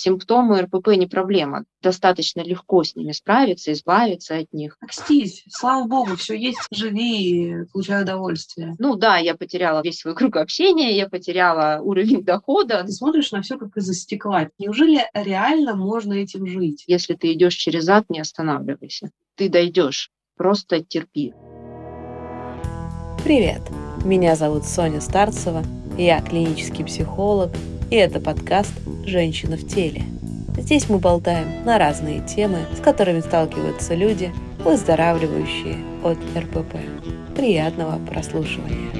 Симптомы РПП не проблема. Достаточно легко с ними справиться, избавиться от них. Простись, слава богу, все есть, живи, получай удовольствие. Ну да, я потеряла весь свой круг общения, я потеряла уровень дохода. Ты смотришь на все как из-за стекла. Неужели реально можно этим жить? Если ты идешь через ад, не останавливайся. Ты дойдешь. Просто терпи. Привет! Меня зовут Соня Старцева, я клинический психолог, и это подкаст «Женщина в теле». Здесь мы болтаем на разные темы, с которыми сталкиваются люди, выздоравливающие от РПП. Приятного прослушивания!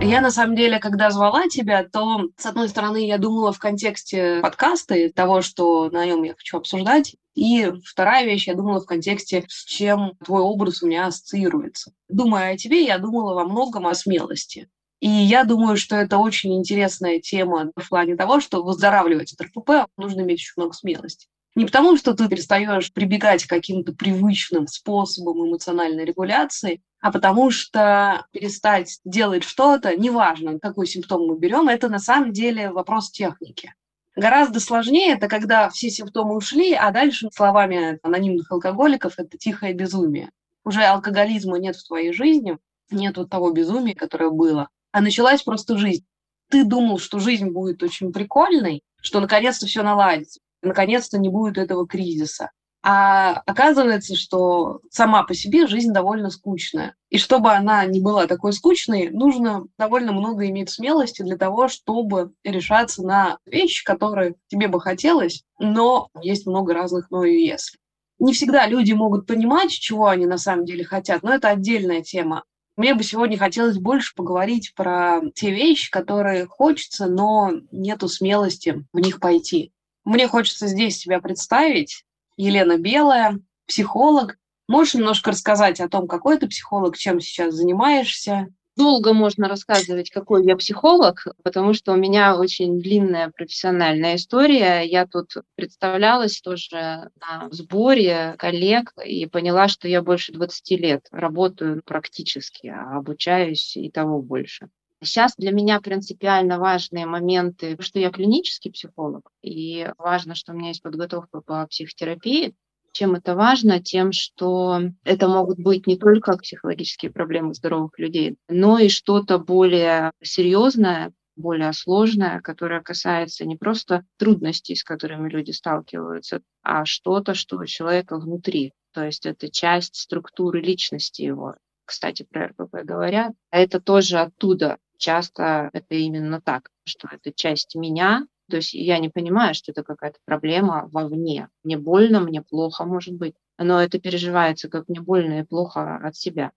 Я, на самом деле, когда звала тебя, то, с одной стороны, я думала в контексте подкаста и того, что на нем я хочу обсуждать. И вторая вещь, я думала в контексте, с чем твой образ у меня ассоциируется. Думая о тебе, я думала во многом о смелости. И я думаю, что это очень интересная тема в плане того, что выздоравливать от РПП нужно иметь очень много смелости. Не потому, что ты перестаешь прибегать к каким-то привычным способам эмоциональной регуляции, а потому что перестать делать что-то, неважно, какой симптом мы берем, это на самом деле вопрос техники. Гораздо сложнее это, когда все симптомы ушли, а дальше, словами анонимных алкоголиков, это тихое безумие. Уже алкоголизма нет в твоей жизни, нет вот того безумия, которое было, а началась просто жизнь. Ты думал, что жизнь будет очень прикольной, что наконец-то все наладится, наконец-то не будет этого кризиса. А оказывается, что сама по себе жизнь довольно скучная. И чтобы она не была такой скучной, нужно довольно много иметь смелости для того, чтобы решаться на вещи, которые тебе бы хотелось, но есть много разных «но» и «если». Не всегда люди могут понимать, чего они на самом деле хотят, но это отдельная тема. Мне бы сегодня хотелось больше поговорить про те вещи, которые хочется, но нету смелости в них пойти. Мне хочется здесь себя представить. Елена Белая, психолог. Можешь немножко рассказать о том, какой ты психолог, чем сейчас занимаешься? Долго можно рассказывать, какой я психолог, потому что у меня очень длинная профессиональная история. Я тут представлялась тоже на сборе коллег и поняла, что я больше 20 лет работаю практически, а обучаюсь и того больше. Сейчас для меня принципиально важные моменты, что я клинический психолог, и важно, что у меня есть подготовка по психотерапии. Чем это важно? Тем, что это могут быть не только психологические проблемы здоровых людей, но и что-то более серьезное, более сложное, которое касается не просто трудностей, с которыми люди сталкиваются, а что-то, что у человека внутри. То есть это часть структуры личности его. Кстати, про РПП говорят. А это тоже оттуда часто это именно так, что это часть меня, то есть я не понимаю, что это какая-то проблема вовне. Мне больно, мне плохо, может быть, но это переживается как мне больно и плохо от себя.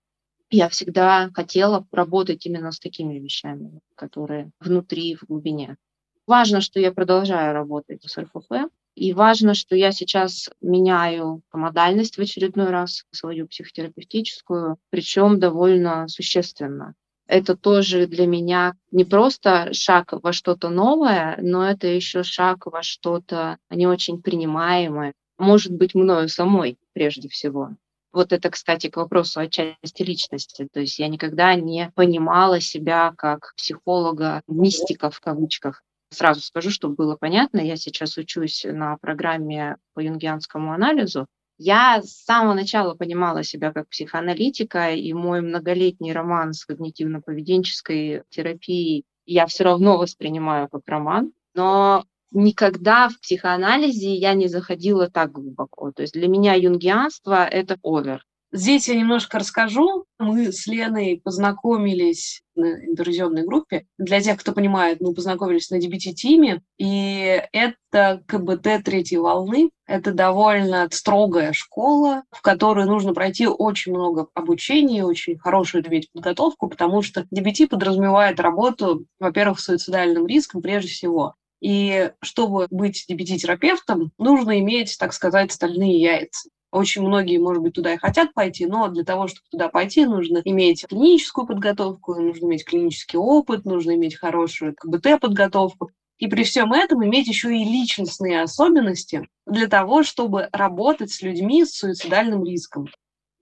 Я всегда хотела работать именно с такими вещами, которые внутри, в глубине. Важно, что я продолжаю работать с РФП, и важно, что я сейчас меняю модальность в очередной раз, свою психотерапевтическую, причем довольно существенно это тоже для меня не просто шаг во что-то новое, но это еще шаг во что-то не очень принимаемое, может быть, мною самой прежде всего. Вот это, кстати, к вопросу о части личности. То есть я никогда не понимала себя как психолога, мистика в кавычках. Сразу скажу, чтобы было понятно, я сейчас учусь на программе по юнгианскому анализу, я с самого начала понимала себя как психоаналитика, и мой многолетний роман с когнитивно-поведенческой терапией я все равно воспринимаю как роман, но никогда в психоанализе я не заходила так глубоко. То есть для меня юнгианство — это овер. Здесь я немножко расскажу. Мы с Леной познакомились на интервизионной группе. Для тех, кто понимает, мы познакомились на DBT-тиме, и это КБТ третьей волны. Это довольно строгая школа, в которой нужно пройти очень много обучения, очень хорошую иметь подготовку, потому что DBT подразумевает работу, во-первых, с суицидальным риском прежде всего. И чтобы быть DBT-терапевтом, нужно иметь, так сказать, стальные яйца. Очень многие, может быть, туда и хотят пойти, но для того, чтобы туда пойти, нужно иметь клиническую подготовку, нужно иметь клинический опыт, нужно иметь хорошую КБТ-подготовку. И при всем этом иметь еще и личностные особенности для того, чтобы работать с людьми с суицидальным риском.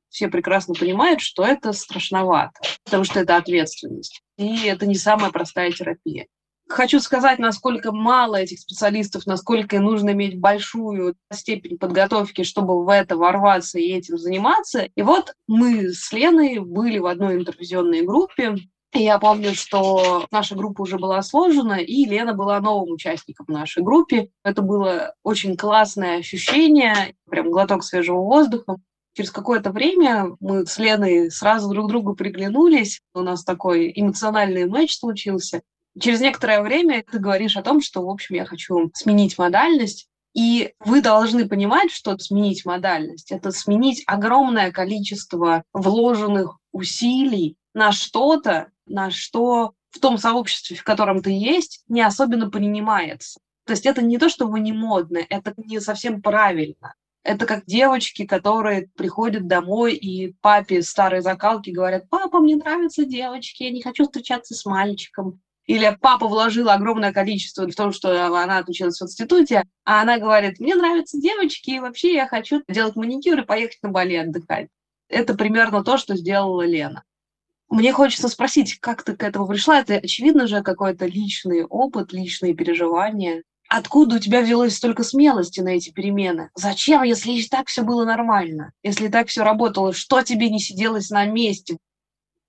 Все прекрасно понимают, что это страшновато, потому что это ответственность. И это не самая простая терапия. Хочу сказать, насколько мало этих специалистов, насколько нужно иметь большую степень подготовки, чтобы в это ворваться и этим заниматься. И вот мы с Леной были в одной интервизионной группе, я помню, что наша группа уже была сложена, и Лена была новым участником нашей группе. Это было очень классное ощущение, прям глоток свежего воздуха. Через какое-то время мы с Леной сразу друг другу приглянулись. У нас такой эмоциональный матч случился. Через некоторое время ты говоришь о том, что, в общем, я хочу сменить модальность. И вы должны понимать, что сменить модальность – это сменить огромное количество вложенных усилий на что-то, на что в том сообществе, в котором ты есть, не особенно принимается. То есть это не то, что вы не модны, это не совсем правильно. Это как девочки, которые приходят домой и папе старой закалки говорят, папа, мне нравятся девочки, я не хочу встречаться с мальчиком. Или папа вложил огромное количество в том, что она отучилась в институте, а она говорит, мне нравятся девочки, и вообще я хочу делать маникюр и поехать на Бали отдыхать. Это примерно то, что сделала Лена. Мне хочется спросить, как ты к этому пришла? Это, очевидно же, какой-то личный опыт, личные переживания. Откуда у тебя взялось столько смелости на эти перемены? Зачем, если и так все было нормально? Если и так все работало, что тебе не сиделось на месте?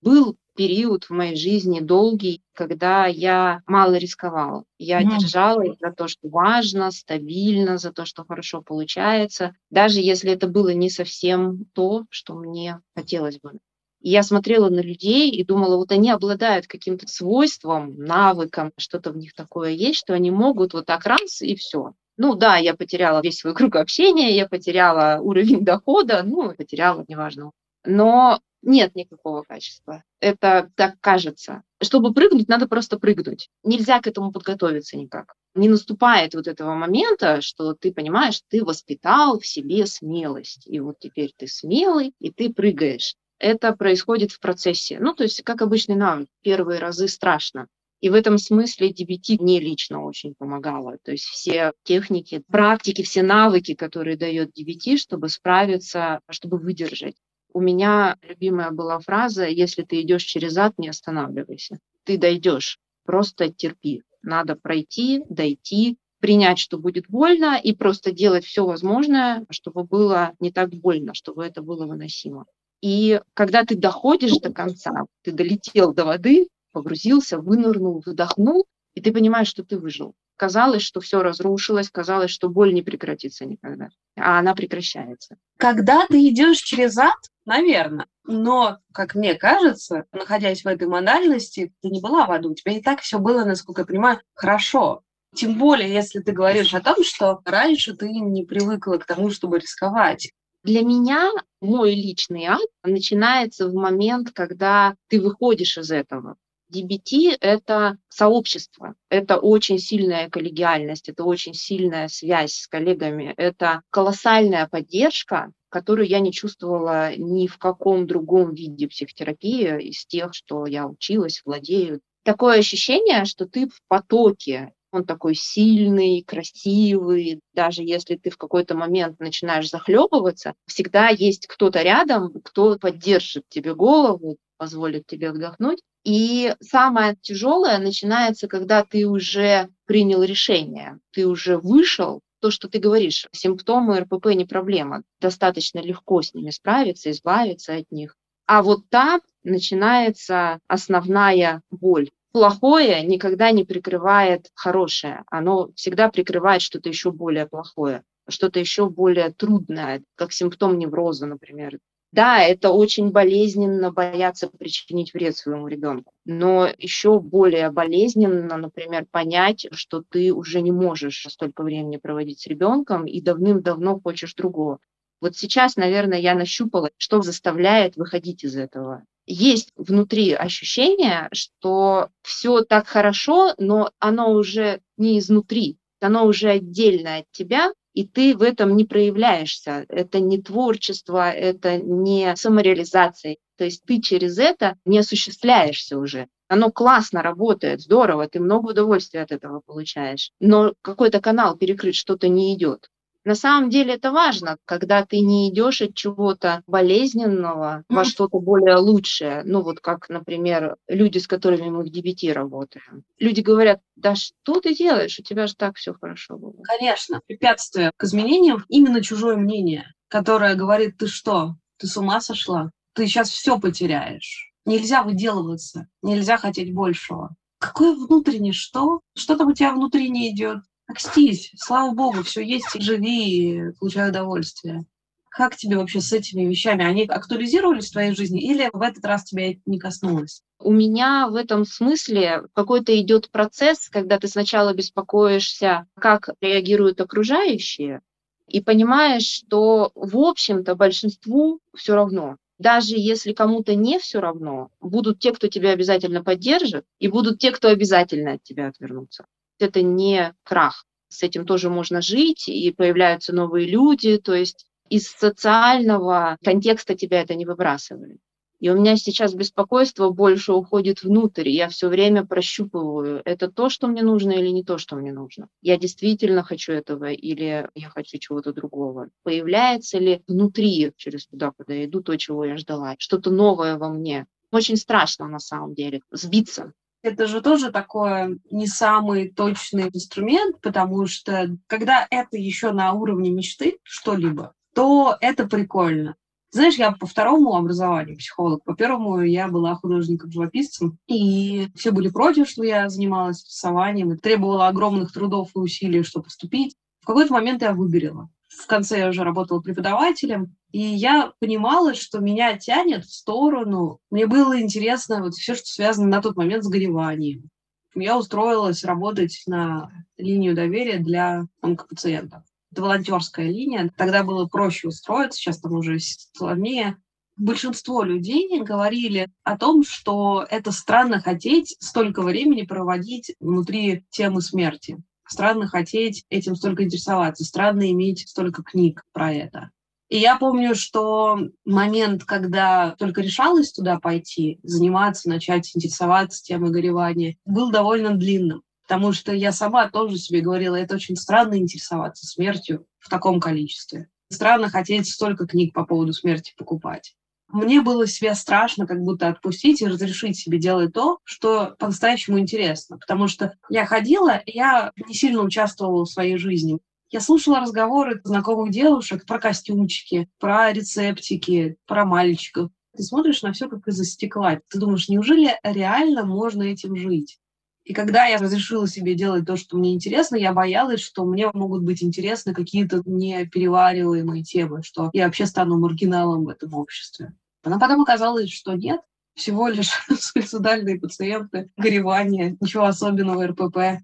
Был период в моей жизни долгий, когда я мало рисковала. Я mm. держалась за то, что важно, стабильно, за то, что хорошо получается, даже если это было не совсем то, что мне хотелось бы. И я смотрела на людей и думала, вот они обладают каким-то свойством, навыком, что-то в них такое есть, что они могут вот так раз и все. Ну да, я потеряла весь свой круг общения, я потеряла уровень дохода, ну, потеряла, неважно. Но нет никакого качества. Это так кажется. Чтобы прыгнуть, надо просто прыгнуть. Нельзя к этому подготовиться никак. Не наступает вот этого момента, что ты понимаешь, ты воспитал в себе смелость. И вот теперь ты смелый, и ты прыгаешь это происходит в процессе. Ну, то есть, как обычный навык, первые разы страшно. И в этом смысле DBT мне лично очень помогало. То есть все техники, практики, все навыки, которые дает DBT, чтобы справиться, чтобы выдержать. У меня любимая была фраза «Если ты идешь через ад, не останавливайся. Ты дойдешь, просто терпи. Надо пройти, дойти, принять, что будет больно, и просто делать все возможное, чтобы было не так больно, чтобы это было выносимо. И когда ты доходишь до конца, ты долетел до воды, погрузился, вынырнул, выдохнул, и ты понимаешь, что ты выжил. Казалось, что все разрушилось, казалось, что боль не прекратится никогда, а она прекращается. Когда ты идешь через ад, наверное, но, как мне кажется, находясь в этой модальности, ты не была в аду, у тебя и так все было, насколько я понимаю, хорошо. Тем более, если ты говоришь о том, что раньше ты не привыкла к тому, чтобы рисковать. Для меня мой личный ад начинается в момент, когда ты выходишь из этого. DBT — это сообщество, это очень сильная коллегиальность, это очень сильная связь с коллегами, это колоссальная поддержка, которую я не чувствовала ни в каком другом виде психотерапии из тех, что я училась, владею. Такое ощущение, что ты в потоке, он такой сильный, красивый. Даже если ты в какой-то момент начинаешь захлебываться, всегда есть кто-то рядом, кто поддержит тебе голову, позволит тебе отдохнуть. И самое тяжелое начинается, когда ты уже принял решение, ты уже вышел, то, что ты говоришь, симптомы РПП не проблема, достаточно легко с ними справиться, избавиться от них. А вот там начинается основная боль плохое никогда не прикрывает хорошее. Оно всегда прикрывает что-то еще более плохое, что-то еще более трудное, как симптом невроза, например. Да, это очень болезненно бояться причинить вред своему ребенку, но еще более болезненно, например, понять, что ты уже не можешь столько времени проводить с ребенком и давным-давно хочешь другого. Вот сейчас, наверное, я нащупала, что заставляет выходить из этого есть внутри ощущение, что все так хорошо, но оно уже не изнутри, оно уже отдельно от тебя, и ты в этом не проявляешься. Это не творчество, это не самореализация. То есть ты через это не осуществляешься уже. Оно классно работает, здорово, ты много удовольствия от этого получаешь. Но какой-то канал перекрыть что-то не идет. На самом деле это важно, когда ты не идешь от чего-то болезненного во что-то более лучшее. Ну вот как, например, люди, с которыми мы в DBT работаем. Люди говорят, да что ты делаешь, у тебя же так все хорошо было. Конечно, препятствие к изменениям именно чужое мнение, которое говорит, ты что, ты с ума сошла? Ты сейчас все потеряешь. Нельзя выделываться, нельзя хотеть большего. Какое внутреннее что? Что там у тебя внутри не идет? Окстись, слава богу, все есть, живи получай удовольствие. Как тебе вообще с этими вещами? Они актуализировались в твоей жизни или в этот раз тебя это не коснулось? У меня в этом смысле какой-то идет процесс, когда ты сначала беспокоишься, как реагируют окружающие, и понимаешь, что в общем-то большинству все равно. Даже если кому-то не все равно, будут те, кто тебя обязательно поддержит, и будут те, кто обязательно от тебя отвернутся это не крах. С этим тоже можно жить, и появляются новые люди, то есть из социального контекста тебя это не выбрасывает. И у меня сейчас беспокойство больше уходит внутрь. Я все время прощупываю, это то, что мне нужно или не то, что мне нужно. Я действительно хочу этого или я хочу чего-то другого. Появляется ли внутри, через туда, куда я иду, то, чего я ждала, что-то новое во мне. Очень страшно на самом деле сбиться это же тоже такой не самый точный инструмент, потому что когда это еще на уровне мечты что-либо, то это прикольно. Знаешь, я по второму образованию психолог, по первому я была художником-живописцем, и все были против, что я занималась рисованием, и требовала огромных трудов и усилий, чтобы поступить. В какой-то момент я выгорела. В конце я уже работала преподавателем, и я понимала, что меня тянет в сторону. Мне было интересно вот все, что связано на тот момент с гореванием. Я устроилась работать на линию доверия для онкопациентов. Это волонтерская линия. Тогда было проще устроиться, сейчас там уже сложнее. Большинство людей говорили о том, что это странно хотеть столько времени проводить внутри темы смерти. Странно хотеть этим столько интересоваться, странно иметь столько книг про это. И я помню, что момент, когда только решалась туда пойти, заниматься, начать интересоваться темой горевания, был довольно длинным. Потому что я сама тоже себе говорила, это очень странно интересоваться смертью в таком количестве. Странно хотеть столько книг по поводу смерти покупать. Мне было себя страшно как будто отпустить и разрешить себе делать то, что по-настоящему интересно. Потому что я ходила, я не сильно участвовала в своей жизни. Я слушала разговоры знакомых девушек про костюмчики, про рецептики, про мальчиков. Ты смотришь на все как из-за стекла. Ты думаешь, неужели реально можно этим жить? И когда я разрешила себе делать то, что мне интересно, я боялась, что мне могут быть интересны какие-то неперевариваемые темы, что я вообще стану маргиналом в этом обществе. Но потом оказалось, что нет, всего лишь суицидальные пациенты, горевание, ничего особенного РПП.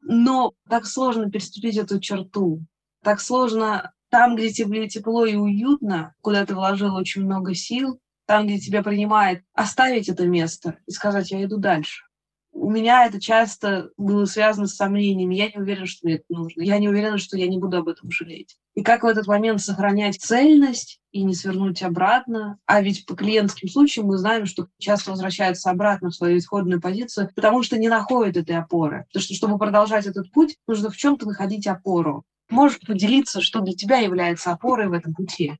Но так сложно переступить эту черту. Так сложно там, где тебе тепло и уютно, куда ты вложил очень много сил, там, где тебя принимает, оставить это место и сказать, я иду дальше. У меня это часто было связано с сомнениями. Я не уверена, что мне это нужно. Я не уверена, что я не буду об этом жалеть. И как в этот момент сохранять цельность и не свернуть обратно. А ведь по клиентским случаям мы знаем, что часто возвращаются обратно в свою исходную позицию, потому что не находят этой опоры. Потому что, чтобы продолжать этот путь, нужно в чем-то находить опору. Можешь поделиться, что для тебя является опорой в этом пути?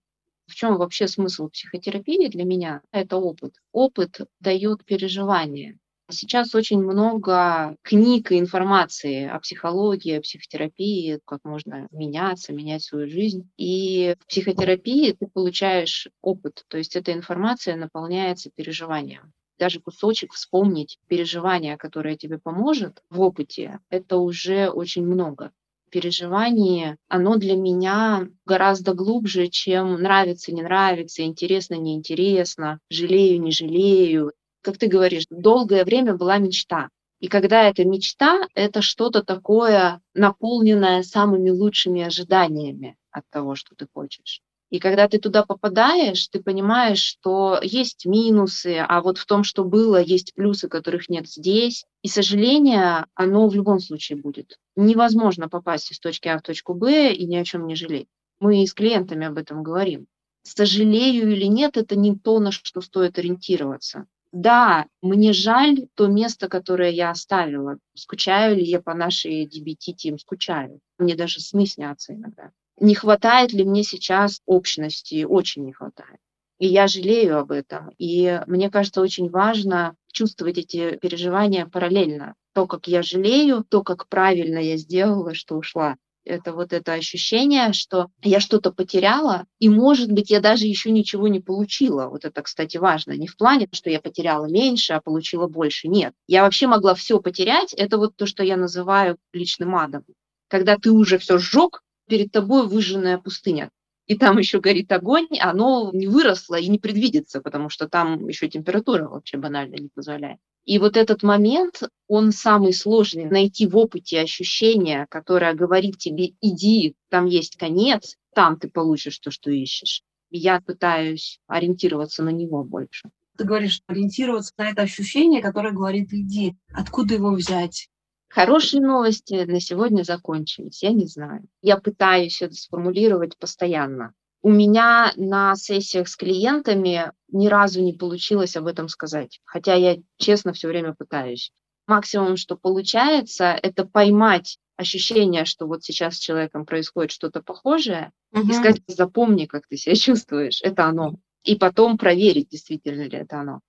В чем вообще смысл психотерапии для меня? Это опыт. Опыт дает переживание. Сейчас очень много книг и информации о психологии, о психотерапии, как можно меняться, менять свою жизнь. И в психотерапии ты получаешь опыт, то есть эта информация наполняется переживанием. Даже кусочек вспомнить переживание, которое тебе поможет в опыте, это уже очень много переживание, оно для меня гораздо глубже, чем нравится, не нравится, интересно, неинтересно, жалею, не жалею как ты говоришь, долгое время была мечта. И когда эта мечта, это что-то такое, наполненное самыми лучшими ожиданиями от того, что ты хочешь. И когда ты туда попадаешь, ты понимаешь, что есть минусы, а вот в том, что было, есть плюсы, которых нет здесь. И сожаление, оно в любом случае будет. Невозможно попасть из точки А в точку Б и ни о чем не жалеть. Мы и с клиентами об этом говорим. Сожалею или нет, это не то, на что стоит ориентироваться. Да, мне жаль то место, которое я оставила. Скучаю ли я по нашей DBT-тим? Скучаю. Мне даже сны снятся иногда. Не хватает ли мне сейчас общности? Очень не хватает. И я жалею об этом. И мне кажется, очень важно чувствовать эти переживания параллельно. То, как я жалею, то, как правильно я сделала, что ушла. Это вот это ощущение, что я что-то потеряла, и, может быть, я даже еще ничего не получила. Вот это, кстати, важно. Не в плане, что я потеряла меньше, а получила больше. Нет. Я вообще могла все потерять. Это вот то, что я называю личным адом. Когда ты уже все сжег, перед тобой выжженная пустыня и там еще горит огонь, оно не выросло и не предвидится, потому что там еще температура вообще банально не позволяет. И вот этот момент, он самый сложный, найти в опыте ощущение, которое говорит тебе, иди, там есть конец, там ты получишь то, что ищешь. я пытаюсь ориентироваться на него больше. Ты говоришь, ориентироваться на это ощущение, которое говорит, иди. Откуда его взять? Хорошие новости на сегодня закончились, я не знаю. Я пытаюсь это сформулировать постоянно. У меня на сессиях с клиентами ни разу не получилось об этом сказать, хотя я честно все время пытаюсь. Максимум, что получается, это поймать ощущение, что вот сейчас с человеком происходит что-то похожее, угу. и сказать, запомни, как ты себя чувствуешь, это оно. И потом проверить, действительно ли это оно.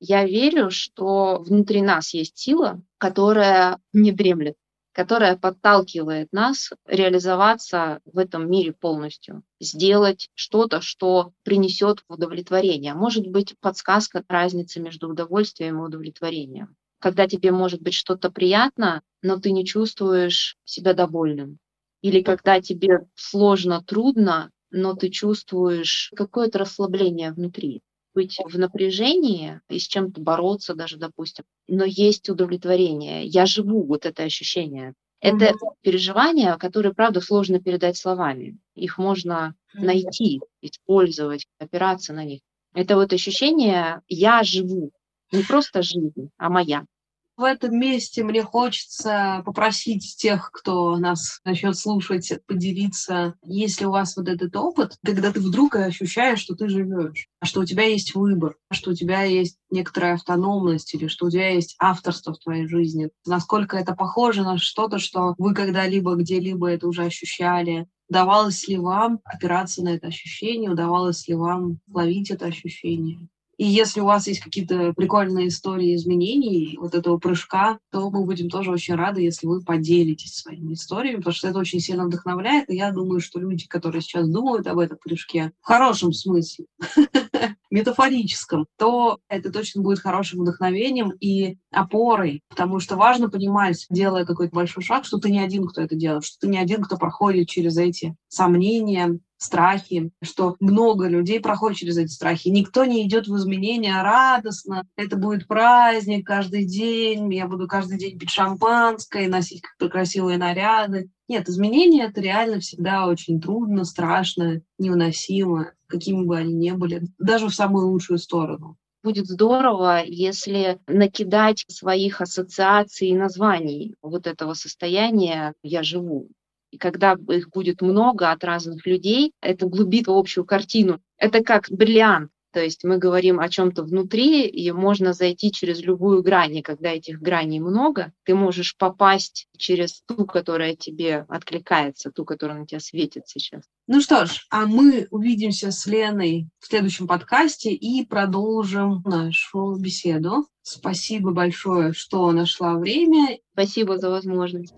Я верю, что внутри нас есть сила, которая не дремлет, которая подталкивает нас реализоваться в этом мире полностью, сделать что-то, что принесет удовлетворение. Может быть, подсказка разницы между удовольствием и удовлетворением. Когда тебе может быть что-то приятно, но ты не чувствуешь себя довольным. Или когда тебе сложно, трудно, но ты чувствуешь какое-то расслабление внутри быть в напряжении и с чем-то бороться даже, допустим, но есть удовлетворение. Я живу вот это ощущение. Это mm-hmm. переживания, которые, правда, сложно передать словами. Их можно mm-hmm. найти, использовать, опираться на них. Это вот ощущение «я живу», не просто жизнь, а моя в этом месте мне хочется попросить тех, кто нас начнет слушать, поделиться, если у вас вот этот опыт, когда ты вдруг ощущаешь, что ты живешь, что у тебя есть выбор, что у тебя есть некоторая автономность или что у тебя есть авторство в твоей жизни. Насколько это похоже на что-то, что вы когда-либо где-либо это уже ощущали, Удавалось ли вам опираться на это ощущение, удавалось ли вам ловить это ощущение? И если у вас есть какие-то прикольные истории изменений вот этого прыжка, то мы будем тоже очень рады, если вы поделитесь своими историями, потому что это очень сильно вдохновляет. И я думаю, что люди, которые сейчас думают об этом прыжке, в хорошем смысле, метафорическом, то это точно будет хорошим вдохновением и опорой, потому что важно понимать, делая какой-то большой шаг, что ты не один, кто это делает, что ты не один, кто проходит через эти сомнения, страхи, что много людей проходят через эти страхи. Никто не идет в изменения радостно. Это будет праздник каждый день. Я буду каждый день пить шампанское, носить красивые наряды. Нет, изменения это реально всегда очень трудно, страшно, невыносимо, какими бы они ни были, даже в самую лучшую сторону будет здорово, если накидать своих ассоциаций и названий вот этого состояния «я живу». И когда их будет много от разных людей, это глубит общую картину. Это как бриллиант. То есть мы говорим о чем-то внутри, и можно зайти через любую грань. И когда этих граней много, ты можешь попасть через ту, которая тебе откликается, ту, которая на тебя светит сейчас. Ну что ж, а мы увидимся с Леной в следующем подкасте и продолжим нашу беседу. Спасибо большое, что нашла время. Спасибо за возможность.